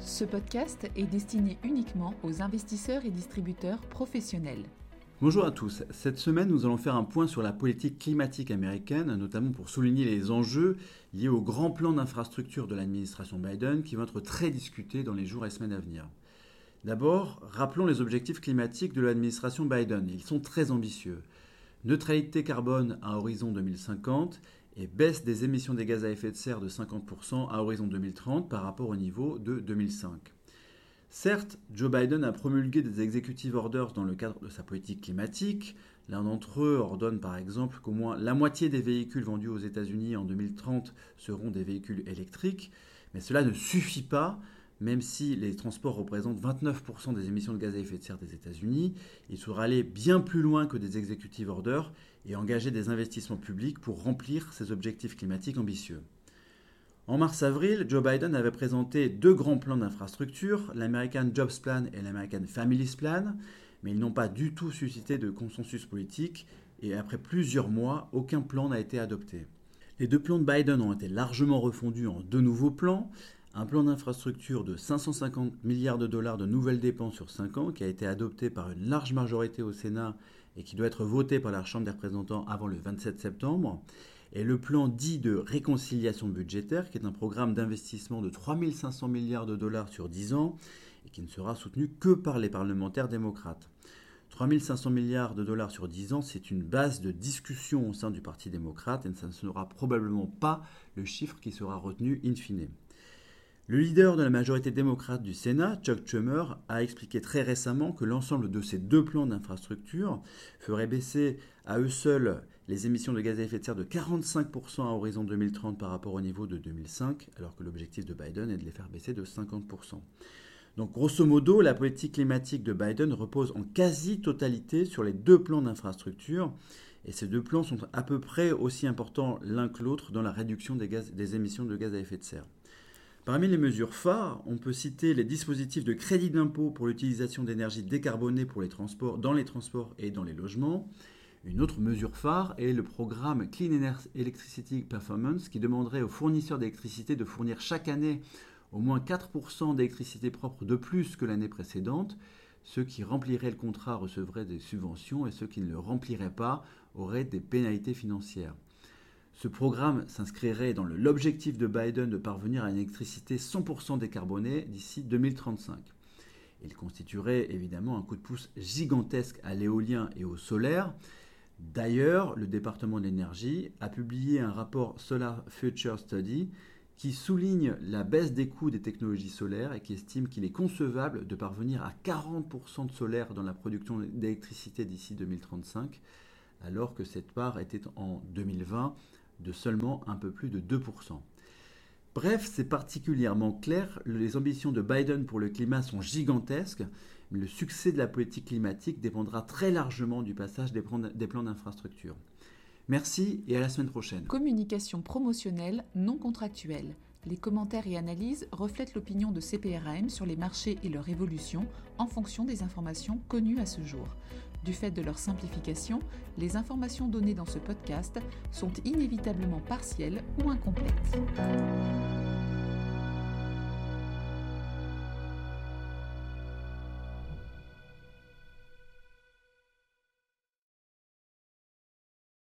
Ce podcast est destiné uniquement aux investisseurs et distributeurs professionnels. Bonjour à tous. Cette semaine, nous allons faire un point sur la politique climatique américaine, notamment pour souligner les enjeux liés au grand plan d'infrastructure de l'administration Biden qui vont être très discutés dans les jours et semaines à venir. D'abord, rappelons les objectifs climatiques de l'administration Biden. Ils sont très ambitieux. Neutralité carbone à horizon 2050 et baisse des émissions des gaz à effet de serre de 50% à horizon 2030 par rapport au niveau de 2005. Certes, Joe Biden a promulgué des executive orders dans le cadre de sa politique climatique. L'un d'entre eux ordonne par exemple qu'au moins la moitié des véhicules vendus aux États-Unis en 2030 seront des véhicules électriques, mais cela ne suffit pas même si les transports représentent 29% des émissions de gaz à effet de serre des États-Unis, il faudra aller bien plus loin que des executive orders et engager des investissements publics pour remplir ces objectifs climatiques ambitieux. En mars-avril, Joe Biden avait présenté deux grands plans d'infrastructure, l'American Jobs Plan et l'American Families Plan, mais ils n'ont pas du tout suscité de consensus politique et après plusieurs mois, aucun plan n'a été adopté. Les deux plans de Biden ont été largement refondus en deux nouveaux plans, un plan d'infrastructure de 550 milliards de dollars de nouvelles dépenses sur 5 ans qui a été adopté par une large majorité au Sénat et qui doit être voté par la Chambre des représentants avant le 27 septembre. Et le plan dit de réconciliation budgétaire, qui est un programme d'investissement de 3500 milliards de dollars sur 10 ans et qui ne sera soutenu que par les parlementaires démocrates. 3500 milliards de dollars sur 10 ans, c'est une base de discussion au sein du Parti démocrate et ça ne sera probablement pas le chiffre qui sera retenu in fine. Le leader de la majorité démocrate du Sénat, Chuck Schumer, a expliqué très récemment que l'ensemble de ces deux plans d'infrastructure ferait baisser à eux seuls les émissions de gaz à effet de serre de 45% à horizon 2030 par rapport au niveau de 2005, alors que l'objectif de Biden est de les faire baisser de 50%. Donc grosso modo, la politique climatique de Biden repose en quasi-totalité sur les deux plans d'infrastructure, et ces deux plans sont à peu près aussi importants l'un que l'autre dans la réduction des, des émissions de gaz à effet de serre. Parmi les mesures phares, on peut citer les dispositifs de crédit d'impôt pour l'utilisation d'énergie décarbonée dans les transports et dans les logements. Une autre mesure phare est le programme Clean Electricity Performance qui demanderait aux fournisseurs d'électricité de fournir chaque année au moins 4% d'électricité propre de plus que l'année précédente. Ceux qui rempliraient le contrat recevraient des subventions et ceux qui ne le rempliraient pas auraient des pénalités financières. Ce programme s'inscrirait dans l'objectif de Biden de parvenir à une électricité 100% décarbonée d'ici 2035. Il constituerait évidemment un coup de pouce gigantesque à l'éolien et au solaire. D'ailleurs, le département de l'énergie a publié un rapport Solar Future Study qui souligne la baisse des coûts des technologies solaires et qui estime qu'il est concevable de parvenir à 40% de solaire dans la production d'électricité d'ici 2035, alors que cette part était en 2020 de seulement un peu plus de 2%. Bref, c'est particulièrement clair, les ambitions de Biden pour le climat sont gigantesques, mais le succès de la politique climatique dépendra très largement du passage des plans d'infrastructure. Merci et à la semaine prochaine. Communication promotionnelle non contractuelle. Les commentaires et analyses reflètent l'opinion de CPRAM sur les marchés et leur évolution en fonction des informations connues à ce jour. Du fait de leur simplification, les informations données dans ce podcast sont inévitablement partielles ou incomplètes.